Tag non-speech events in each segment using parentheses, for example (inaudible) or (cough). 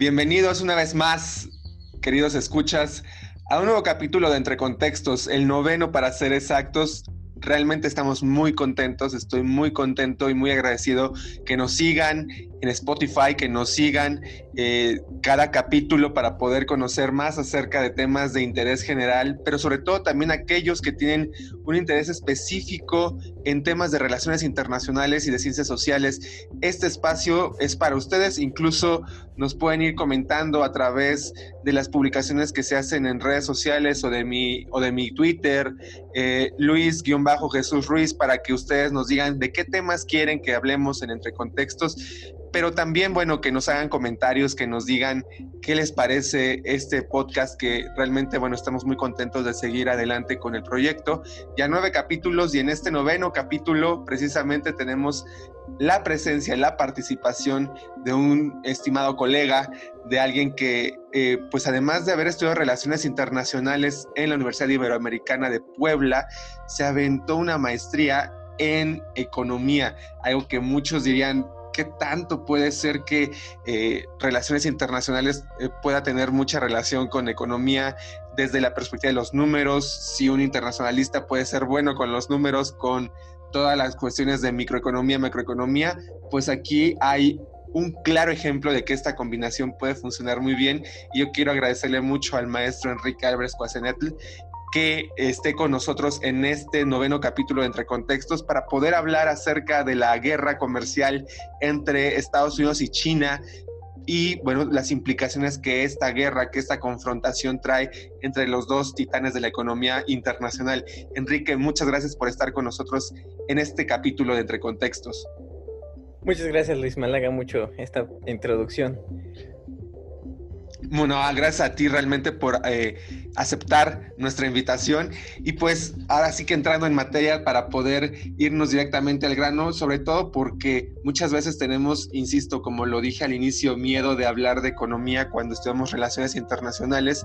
Bienvenidos una vez más, queridos escuchas, a un nuevo capítulo de Entre Contextos, el noveno para ser exactos. Realmente estamos muy contentos, estoy muy contento y muy agradecido que nos sigan en Spotify, que nos sigan eh, cada capítulo para poder conocer más acerca de temas de interés general, pero sobre todo también aquellos que tienen un interés específico en temas de relaciones internacionales y de ciencias sociales. Este espacio es para ustedes, incluso nos pueden ir comentando a través de las publicaciones que se hacen en redes sociales o de mi, o de mi Twitter, eh, Luis-Jesús Ruiz, para que ustedes nos digan de qué temas quieren que hablemos en Entre Contextos pero también, bueno, que nos hagan comentarios, que nos digan qué les parece este podcast, que realmente, bueno, estamos muy contentos de seguir adelante con el proyecto. Ya nueve capítulos y en este noveno capítulo precisamente tenemos la presencia, la participación de un estimado colega, de alguien que, eh, pues además de haber estudiado relaciones internacionales en la Universidad Iberoamericana de Puebla, se aventó una maestría en economía, algo que muchos dirían, qué tanto puede ser que eh, relaciones internacionales eh, pueda tener mucha relación con economía desde la perspectiva de los números, si un internacionalista puede ser bueno con los números, con todas las cuestiones de microeconomía, macroeconomía, pues aquí hay un claro ejemplo de que esta combinación puede funcionar muy bien. Y yo quiero agradecerle mucho al maestro Enrique Álvarez Cuacenetl que esté con nosotros en este noveno capítulo de Entre Contextos para poder hablar acerca de la guerra comercial entre Estados Unidos y China y bueno, las implicaciones que esta guerra, que esta confrontación trae entre los dos titanes de la economía internacional. Enrique, muchas gracias por estar con nosotros en este capítulo de Entre Contextos. Muchas gracias Luis, me halaga mucho esta introducción. Bueno, gracias a ti realmente por eh, aceptar nuestra invitación y pues ahora sí que entrando en materia para poder irnos directamente al grano, sobre todo porque muchas veces tenemos, insisto, como lo dije al inicio, miedo de hablar de economía cuando estudiamos relaciones internacionales.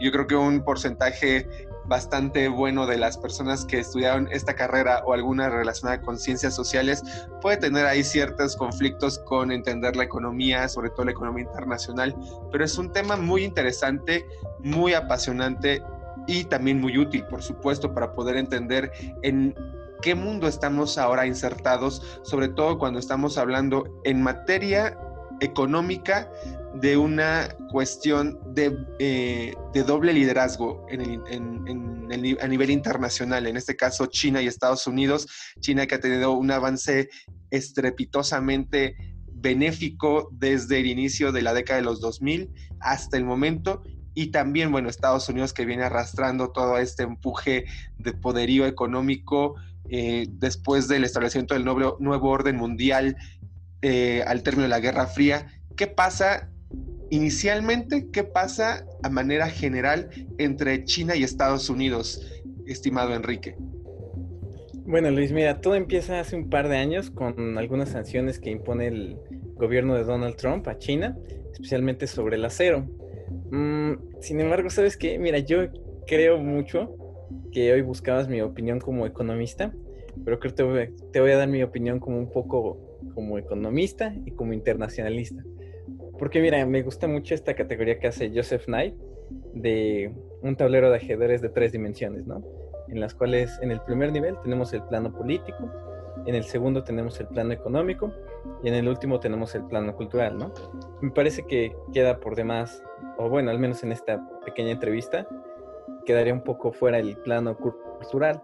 Yo creo que un porcentaje bastante bueno de las personas que estudiaron esta carrera o alguna relacionada con ciencias sociales puede tener ahí ciertos conflictos con entender la economía, sobre todo la economía internacional, pero es un tema muy interesante, muy apasionante y también muy útil, por supuesto, para poder entender en qué mundo estamos ahora insertados, sobre todo cuando estamos hablando en materia económica de una cuestión de, eh, doble liderazgo a nivel internacional, en este caso China y Estados Unidos. China que ha tenido un avance estrepitosamente benéfico desde el inicio de la década de los 2000 hasta el momento y también, bueno, Estados Unidos que viene arrastrando todo este empuje de poderío económico eh, después del establecimiento del nuevo, nuevo orden mundial eh, al término de la Guerra Fría. ¿Qué pasa inicialmente? ¿Qué pasa a manera general entre China y Estados Unidos, estimado Enrique? Bueno, Luis, mira, todo empieza hace un par de años con algunas sanciones que impone el gobierno de Donald Trump a China, especialmente sobre el acero. Mm, sin embargo, ¿sabes qué? Mira, yo creo mucho que hoy buscabas mi opinión como economista, pero creo que te voy a dar mi opinión como un poco como economista y como internacionalista. Porque mira, me gusta mucho esta categoría que hace Joseph Knight de un tablero de ajedrez de tres dimensiones, ¿no? En las cuales en el primer nivel tenemos el plano político, en el segundo tenemos el plano económico y en el último tenemos el plano cultural, ¿no? Me parece que queda por demás, o bueno, al menos en esta pequeña entrevista, quedaría un poco fuera el plano cultural,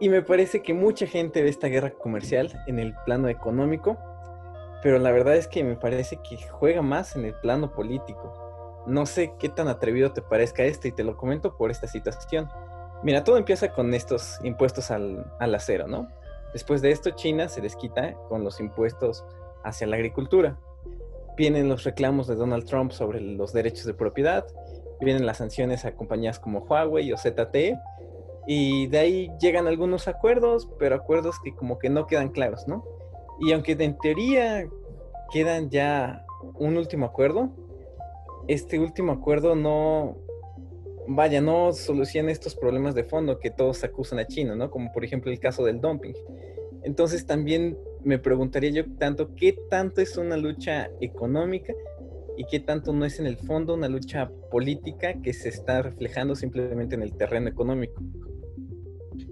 y me parece que mucha gente ve esta guerra comercial en el plano económico, pero la verdad es que me parece que juega más en el plano político. No sé qué tan atrevido te parezca esto y te lo comento por esta situación. Mira, todo empieza con estos impuestos al, acero, ¿no? Después de esto, China se desquita con los impuestos hacia la agricultura. Vienen los reclamos de Donald Trump sobre los derechos de propiedad, vienen las sanciones a compañías como Huawei o ZTE, y de ahí llegan algunos acuerdos, pero acuerdos que como que no quedan claros, ¿no? Y aunque en teoría quedan ya un último acuerdo, este último acuerdo no, vaya, no soluciona estos problemas de fondo que todos acusan a China, ¿no? Como por ejemplo el caso del dumping. Entonces también me preguntaría yo tanto, ¿qué tanto es una lucha económica y qué tanto no es en el fondo una lucha política que se está reflejando simplemente en el terreno económico.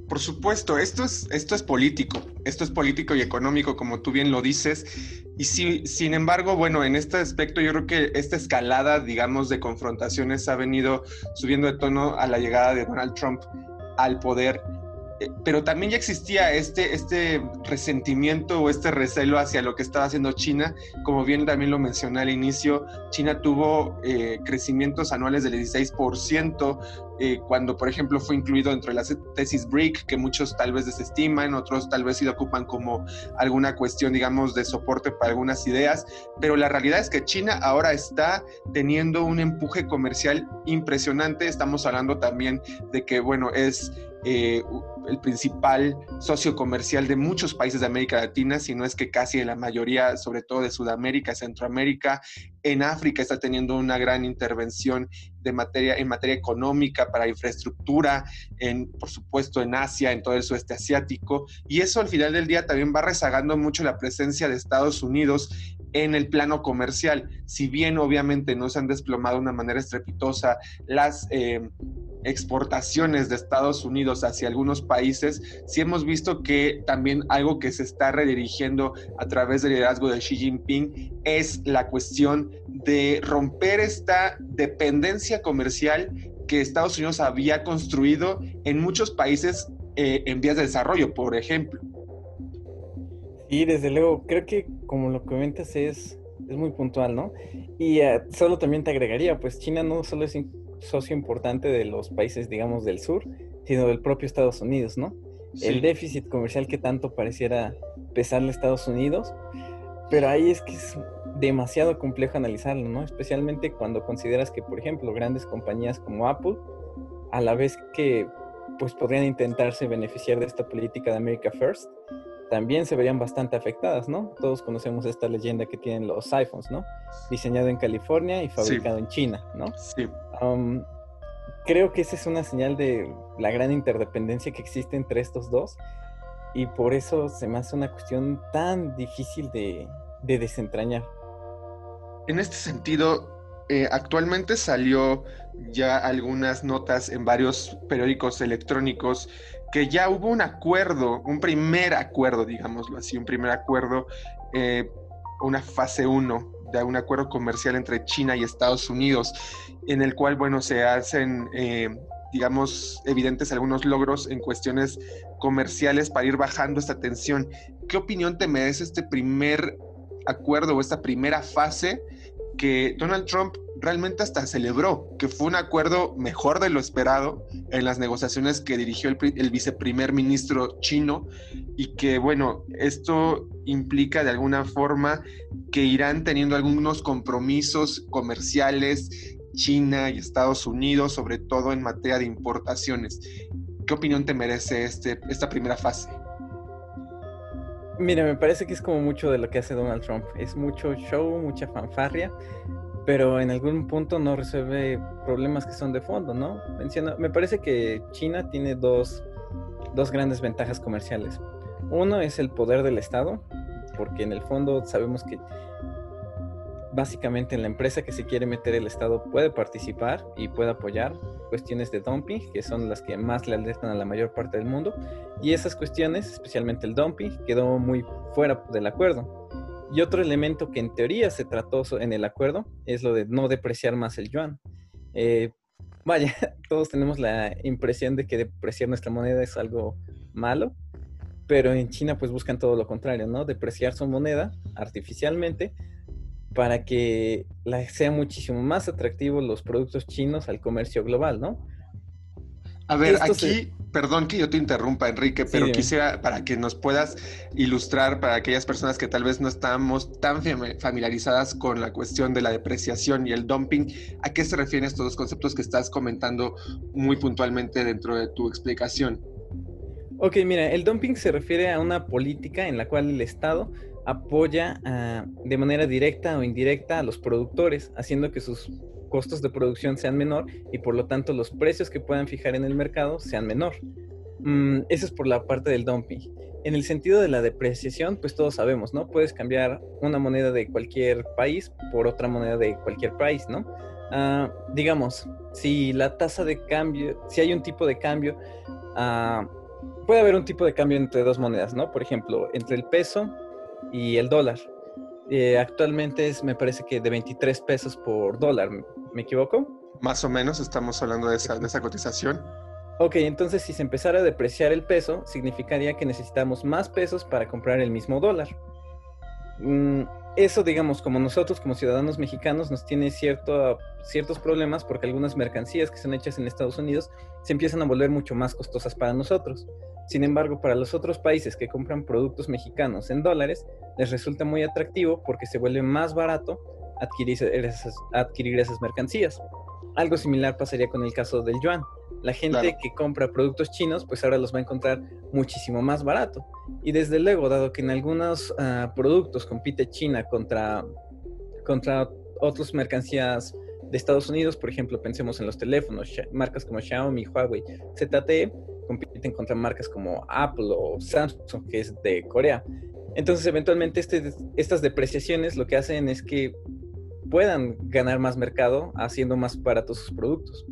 Por supuesto, esto es, esto es político, esto es político y económico, como tú bien lo dices. Y si, sin embargo, bueno, en este aspecto yo creo que esta escalada, digamos, de confrontaciones ha venido subiendo de tono a la llegada de Donald Trump al poder pero también ya existía este, este resentimiento o este recelo hacia lo que estaba haciendo China. Como bien también lo mencioné al inicio, China tuvo eh, crecimientos anuales del 16%, eh, cuando por ejemplo fue incluido dentro de la tesis BRIC, que muchos tal vez desestiman, otros tal vez sí lo ocupan como alguna cuestión, digamos, de soporte para algunas ideas, pero la realidad es que China ahora está teniendo un empuje comercial impresionante. Estamos hablando también de que, bueno, es eh, el principal socio comercial de muchos países de América Latina, si no es que casi la mayoría, sobre todo de Sudamérica, Centroamérica. En África está teniendo una gran intervención de materia, en materia económica para infraestructura, en, por supuesto en Asia, en todo el sudeste asiático. Y eso al final del día también va rezagando mucho la presencia de Estados Unidos en el plano comercial. Si bien obviamente no se han desplomado de una manera estrepitosa las... Eh, exportaciones de Estados Unidos hacia algunos países, sí hemos visto que también algo que se está redirigiendo a través del liderazgo de Xi Jinping es la cuestión de romper esta dependencia comercial que Estados Unidos había construido en muchos países eh, en vías de desarrollo, por ejemplo. Y desde luego, creo que como lo comentas es, es muy puntual, ¿no? Y eh, solo también te agregaría, pues China no solo es socio importante de los países, digamos, del sur, sino del propio Estados Unidos, ¿no? El déficit comercial que tanto pareciera pesarle a Estados Unidos, pero ahí es que es demasiado complejo analizarlo, ¿no? Especialmente cuando consideras que, por ejemplo, grandes compañías como Apple, a la vez que pues podrían intentarse beneficiar de esta política de America First, también se verían bastante afectadas, ¿no? Todos conocemos esta leyenda que tienen los iPhones, ¿no? Diseñado en California y fabricado en China, ¿no? Sí. creo que esa es una señal de la gran interdependencia que existe entre estos dos y por eso se me hace una cuestión tan difícil de, desentrañar. En este sentido, eh, actualmente salió ya algunas notas en varios periódicos electrónicos que ya hubo un acuerdo, un primer acuerdo, digámoslo así, un primer acuerdo, eh, una fase 1 de un acuerdo comercial entre China y Estados Unidos, en el cual, bueno, se hacen, eh, digamos, evidentes algunos logros en cuestiones comerciales para ir bajando esta tensión. ¿Qué opinión te merece este primer acuerdo o esta primera fase que Donald Trump realmente hasta celebró que fue un acuerdo mejor de lo esperado en las negociaciones que dirigió el, viceprimer ministro chino y que bueno, esto implica de alguna forma que irán teniendo algunos compromisos comerciales China y Estados Unidos, sobre todo en materia de importaciones. ¿Qué opinión te merece este, esta primera fase? Mira, me parece que es como mucho de lo que hace Donald Trump. Es mucho show, mucha fanfarria, pero en algún punto no resuelve problemas que son de fondo, ¿no? Me parece que China tiene dos, dos grandes ventajas comerciales. Uno es el poder del Estado, porque en el fondo sabemos que básicamente en la empresa que se quiere meter el Estado puede participar y puede apoyar cuestiones de dumping, que son las que más le alertan a la mayor parte del mundo. Y esas cuestiones, especialmente el dumping, quedó muy fuera del acuerdo. Y otro elemento que en teoría se trató en el acuerdo es lo de no depreciar más el yuan. Eh, vaya, (laughs) todos tenemos la impresión de que depreciar nuestra moneda es algo malo, pero en China pues buscan todo lo contrario, ¿no? Depreciar su moneda artificialmente para que sea muchísimo más atractivo los productos chinos al comercio global, ¿no? A ver, aquí, perdón que yo te interrumpa, Enrique, pero quisiera para que nos puedas ilustrar para aquellas personas que tal vez no estamos tan familiarizadas con la cuestión de la depreciación y el dumping, ¿a qué se refieren estos dos conceptos que estás comentando muy puntualmente dentro de tu explicación? Ok, mira, el dumping se refiere a una política en la cual el Estado apoya ah, de manera directa o indirecta a los productores, haciendo que sus costos de producción sean menor y por lo tanto los precios que puedan fijar en el mercado sean menor. Mm, eso es por la parte del dumping. En el sentido de la depreciación, pues todos sabemos, ¿no? Puedes cambiar una moneda de cualquier país por otra moneda de cualquier país, ¿no? Ah, digamos, si la tasa de cambio, si hay un tipo de cambio, ah, puede haber un tipo de cambio entre dos monedas, ¿no? Por ejemplo, entre el peso y el dólar. Eh, actualmente es, me parece que de 23 pesos por dólar, ¿me equivoco? Más o menos estamos hablando de esa, de esa cotización. Ok, entonces si se empezara a depreciar el peso, significaría que necesitamos más pesos para comprar el mismo dólar. Mm, eso, digamos, como nosotros, como ciudadanos mexicanos, nos tiene cierto, ciertos problemas porque algunas mercancías que son hechas en Estados Unidos se empiezan a volver mucho más costosas para nosotros. Sin embargo, para los otros países que compran productos mexicanos en dólares, les resulta muy atractivo porque se vuelve más barato adquirir esas, adquirir esas mercancías. Algo similar pasaría con el caso del yuan. La gente que compra productos chinos, pues ahora los va a encontrar muchísimo más barato. Y desde luego, dado que en algunos ah, productos compite China contra, contra otras mercancías de Estados Unidos, por ejemplo, pensemos en los teléfonos, marcas como Xiaomi, Huawei, ZTE, compiten contra marcas como Apple o Samsung, que es de Corea. Entonces, eventualmente, este, estas depreciaciones lo que hacen es que puedan ganar más mercado haciendo más baratos sus productos.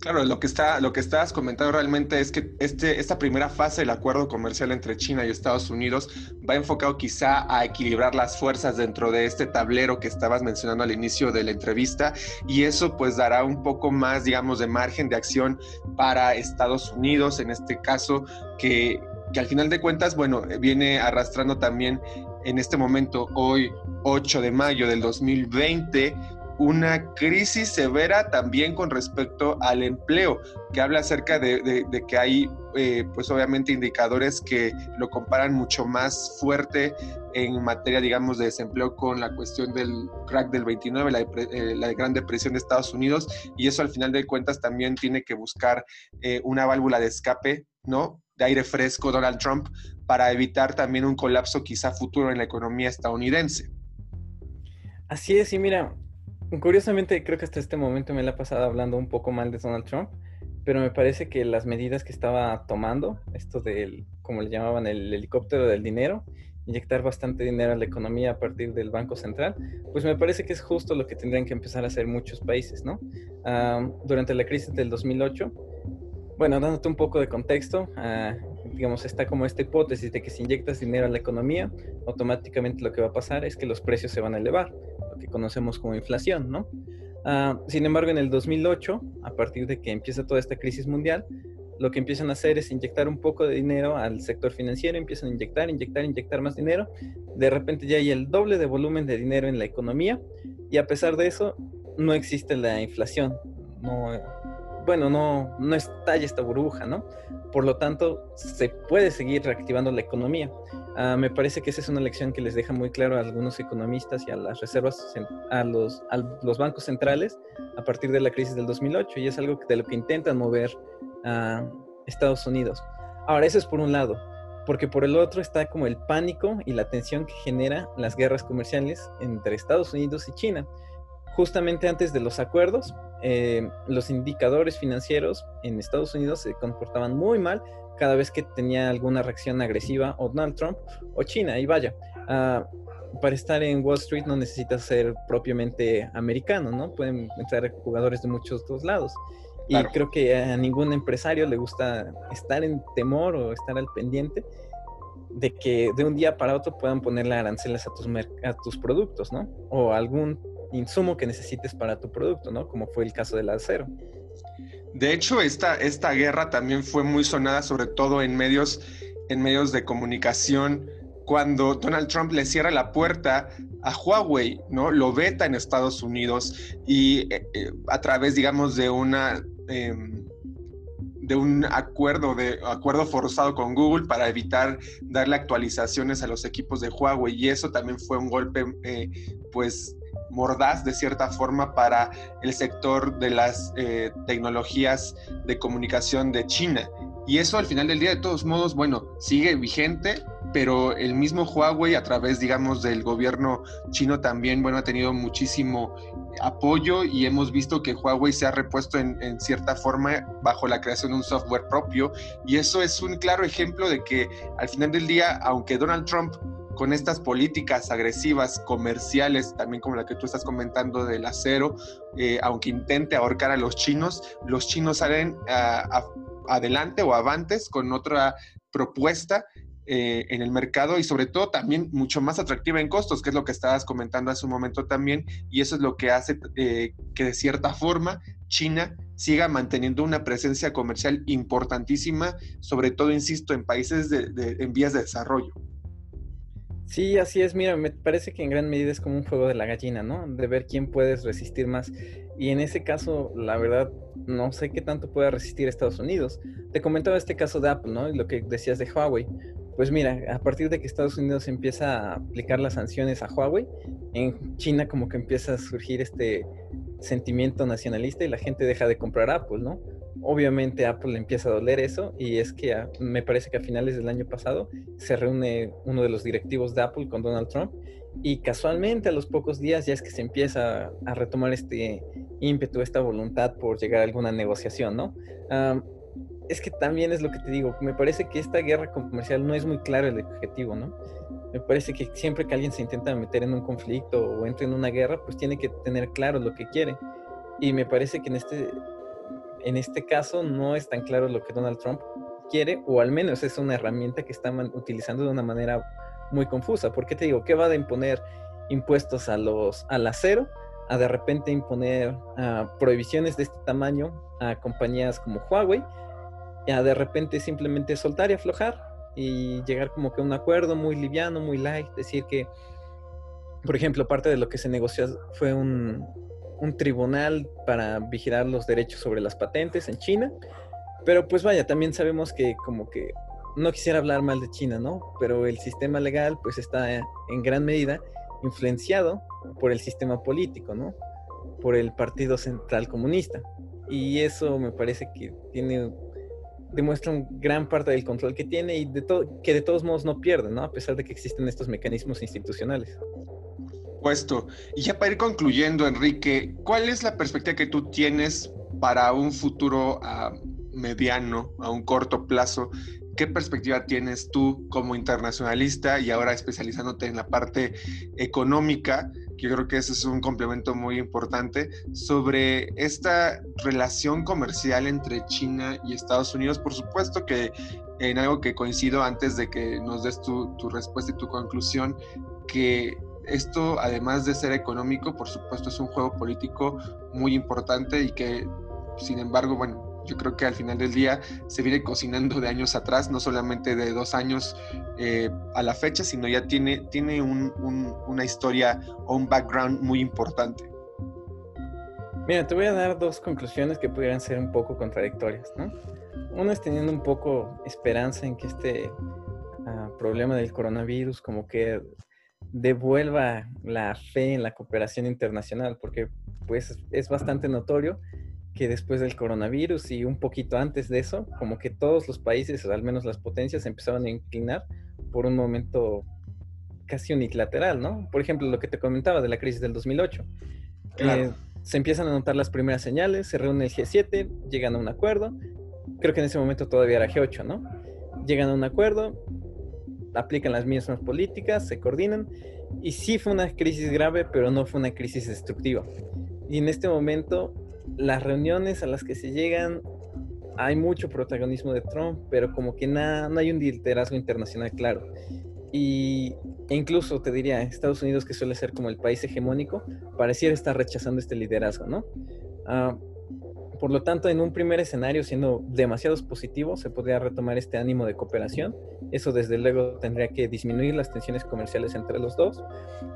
Claro, lo que está, lo que estás comentando realmente es que este, esta primera fase del acuerdo comercial entre China y Estados Unidos va enfocado quizá a equilibrar las fuerzas dentro de este tablero que estabas mencionando al inicio de la entrevista y eso pues dará un poco más, digamos, de margen de acción para Estados Unidos, en este caso, que, que al final de cuentas, bueno, viene arrastrando también en este momento, hoy 8 de mayo del 2020, una crisis severa también con respecto al empleo, que habla acerca de, que hay, eh, pues obviamente, indicadores que lo comparan mucho más fuerte en materia, digamos, de desempleo con la cuestión del crack del 29, la, eh, la Gran Depresión de Estados Unidos, y eso al final de cuentas también tiene que buscar eh, una válvula de escape, ¿no? De aire fresco Donald Trump para evitar también un colapso quizá futuro en la economía estadounidense. Así es, y mira, Curiosamente, creo que hasta este momento me la he pasado hablando un poco mal de Donald Trump, pero me parece que las medidas que estaba tomando, esto del, como le llamaban, el helicóptero del dinero, inyectar bastante dinero a la economía a partir del Banco Central, pues me parece que es justo lo que tendrían que empezar a hacer muchos países, ¿no? durante la crisis del 2008, bueno, dándote un poco de contexto, uh, digamos, está como esta hipótesis de que si inyectas dinero a la economía, automáticamente lo que va a pasar es que los precios se van a elevar, lo que conocemos como inflación, ¿no? Ah, sin embargo, en el 2008, a partir de que empieza toda esta crisis mundial, lo que empiezan a hacer es inyectar un poco de dinero al sector financiero, empiezan a inyectar, inyectar, inyectar más dinero. De repente ya hay el doble de volumen de dinero en la economía y a pesar de eso no existe la inflación. No, bueno, no, no estalla esta burbuja, ¿no? Por lo tanto, se puede seguir reactivando la economía. Ah, me parece que esa es una lección que les deja muy claro a algunos economistas y a las reservas, a los, a los bancos centrales a partir de la crisis del 2008 y es algo de lo que intentan mover a Estados Unidos. Ahora, eso es por un lado, porque por el otro está como el pánico y la tensión que genera las guerras comerciales entre Estados Unidos y China justamente antes de los acuerdos, eh, los indicadores financieros en Estados Unidos se comportaban muy mal cada vez que tenía alguna reacción agresiva o Donald Trump o China. Y vaya, ah, para estar en Wall Street no necesitas ser propiamente americano, ¿no? Pueden entrar jugadores de muchos dos lados. Y creo que a ningún empresario le gusta estar en temor o estar al pendiente de que de un día para otro puedan ponerle aranceles a tus, a tus productos, ¿no? O algún insumo que necesites para tu producto, ¿no? Como fue el caso del acero. De hecho, esta, esta guerra también fue muy sonada, sobre todo en medios, en medios de comunicación, cuando Donald Trump le cierra la puerta a Huawei, ¿no? Lo veta en Estados Unidos y eh, eh, a través, digamos, de una... Em, de un acuerdo, de acuerdo forzado con Google para evitar darle actualizaciones a los equipos de Huawei y eso también fue un golpe eh, pues mordaz de cierta forma para el sector de las eh, tecnologías de comunicación de China. Y eso al final del día, de todos modos, bueno, sigue vigente pero el mismo Huawei a través, digamos, del gobierno chino también, bueno, ha tenido muchísimo apoyo y hemos visto que Huawei se ha repuesto en, en, cierta forma bajo la creación de un software propio y eso es un claro ejemplo de que al final del día, aunque Donald Trump con estas políticas agresivas comerciales, también como la que tú estás comentando del acero, eh, aunque intente ahorcar a los chinos, los chinos salen adelante o avantes con otra propuesta eh, en el mercado y sobre todo también mucho más atractiva en costos, que es lo que estabas comentando hace un momento también, y eso es lo que hace eh, que de cierta forma China siga manteniendo una presencia comercial importantísima, sobre todo, insisto, en países en vías de desarrollo. Sí, así es. Mira, me parece que en gran medida es como un juego de la gallina, ¿no? De ver quién puedes resistir más. Y en ese caso, la verdad, no sé qué tanto pueda resistir Estados Unidos. Te comentaba este caso de Apple, ¿no? Y lo que decías de Huawei. Pues mira, a partir de que Estados Unidos empieza a aplicar las sanciones a Huawei, en China como que empieza a surgir este sentimiento nacionalista y la gente deja de comprar Apple, ¿no? Obviamente Apple le empieza a doler eso y es que me parece que a finales del año pasado se reúne uno de los directivos de Apple con Donald Trump y casualmente a los pocos días ya es que se empieza a retomar este ímpetu, esta voluntad por llegar a alguna negociación, ¿no? es que también es lo que te digo, me parece que esta guerra comercial no es muy claro el objetivo, ¿no? Me parece que siempre que alguien se intenta meter en un conflicto o entra en una guerra, pues tiene que tener claro lo que quiere. Y me parece que en este en este caso no es tan claro lo que Donald Trump quiere, o al menos es una herramienta que están utilizando de una manera muy confusa. ¿Por qué te digo? ¿Qué va de imponer impuestos a los, al acero a de repente imponer uh, prohibiciones de este tamaño a compañías como Huawei? Y a de repente simplemente soltar y aflojar y llegar como que a un acuerdo muy liviano, muy light, decir que, por ejemplo, parte de lo que se negoció fue un, un tribunal para vigilar los derechos sobre las patentes en China. Pero pues vaya, también sabemos que como que no quisiera hablar mal de China, ¿no? Pero el sistema legal pues está en gran medida influenciado por el sistema político, ¿no? Por el Partido Central Comunista. Y eso me parece que tiene demuestra un gran parte del control que tiene y que de todos modos no pierde, ¿no? A pesar de que existen estos mecanismos institucionales. Puesto. Y ya para ir concluyendo, Enrique, ¿cuál es la perspectiva que tú tienes para un futuro a mediano, a un corto plazo? ¿Qué perspectiva tienes tú como internacionalista y ahora especializándote en la parte económica? Que yo creo que ese es un complemento muy importante sobre esta relación comercial entre China y Estados Unidos. Por supuesto que en algo que coincido antes de que nos des tu, tu respuesta y tu conclusión, que esto, además de ser económico, por supuesto, es un juego político muy importante y que, sin embargo, bueno, yo creo que al final del día se viene cocinando de años atrás, no solamente de dos años eh, a la fecha, sino ya tiene, tiene una historia o un background muy importante. Mira, te voy a dar dos conclusiones que pudieran ser un poco contradictorias, ¿no? Una es teniendo un poco esperanza en que este ah, problema del coronavirus como que devuelva la fe en la cooperación internacional, porque pues es bastante notorio que después del coronavirus y un poquito antes de eso, como que todos los países, o al menos las potencias, empezaban a inclinar por un momento casi unilateral, ¿no? Por ejemplo, lo que te comentaba de la crisis del 2008. Eh, se empiezan a notar las primeras señales, se reúne el G7, llegan a un acuerdo. Creo que en ese momento todavía era G8, ¿no? Llegan a un acuerdo, aplican las mismas políticas, se coordinan. Y sí fue una crisis grave, pero no fue una crisis destructiva. Y en este momento, las reuniones a las que se llegan, hay mucho protagonismo de Trump, pero como que nada, no hay un liderazgo internacional claro. Y incluso te diría, Estados Unidos, que suele ser como el país hegemónico, pareciera estar rechazando este liderazgo, ¿no? Uh, por lo tanto, en un primer escenario, siendo demasiados positivos, se podría retomar este ánimo de cooperación. Eso desde luego tendría que disminuir las tensiones comerciales entre los dos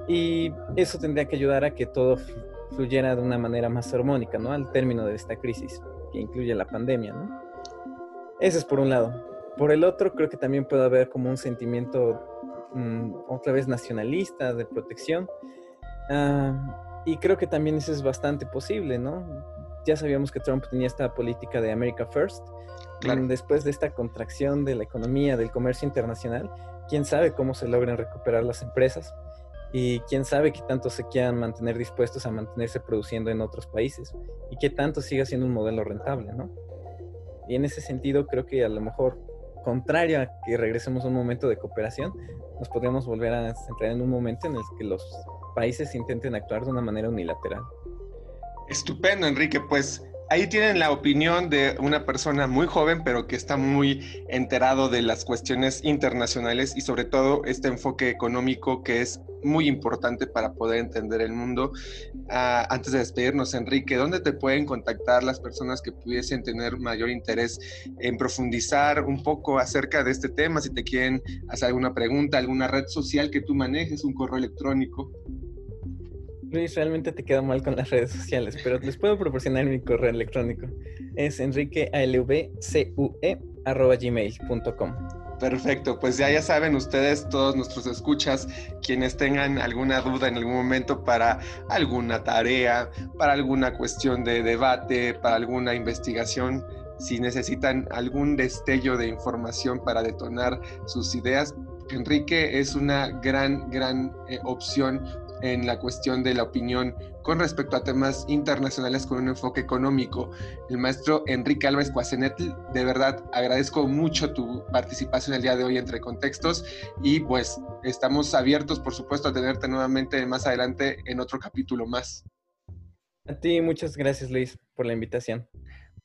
y eso tendría que ayudar a que todo fluyera de una manera más armónica, ¿no? Al término de esta crisis que incluye la pandemia, ¿no? Ese es por un lado. Por el otro, creo que también puede haber como un sentimiento mm, otra vez nacionalista, de protección. Ah, y creo que también eso es bastante posible, ¿no? Ya sabíamos que Trump tenía esta política de America First Después de esta contracción de la economía, del comercio internacional, quién sabe cómo se logran recuperar las empresas y quién sabe qué tanto se quieran mantener dispuestos a mantenerse produciendo en otros países y qué tanto siga siendo un modelo rentable, ¿no? Y en ese sentido creo que a lo mejor, contrario a que regresemos a un momento de cooperación, nos podríamos volver a centrar en un momento en el que los países intenten actuar de una manera unilateral. Estupendo, Enrique. Pues ahí tienen la opinión de una persona muy joven, pero que está muy enterado de las cuestiones internacionales y sobre todo este enfoque económico que es muy importante para poder entender el mundo. Ah, antes de despedirnos, Enrique, ¿dónde te pueden contactar las personas que pudiesen tener mayor interés en profundizar un poco acerca de este tema? Si te quieren hacer alguna pregunta, alguna red social que tú manejes, un correo electrónico. Luis, realmente te quedo mal con las redes sociales, pero les puedo proporcionar mi correo electrónico. Es enriquealvcue.gmail.com. Perfecto, pues ya ya saben ustedes, todos nuestros escuchas, quienes tengan alguna duda en algún momento para alguna tarea, para alguna cuestión de debate, para alguna investigación, si necesitan algún destello de información para detonar sus ideas, Enrique es una gran, gran eh, opción en la cuestión de la opinión con respecto a temas internacionales con un enfoque económico. El maestro Enrique Álvarez Cuacenetl, de verdad agradezco mucho tu participación el día de hoy entre contextos y pues estamos abiertos, por supuesto, a tenerte nuevamente más adelante en otro capítulo más. A ti muchas gracias Luis por la invitación.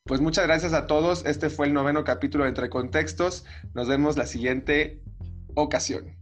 Pues muchas gracias a todos. Este fue el noveno capítulo de Entre Contextos. Nos vemos la siguiente ocasión.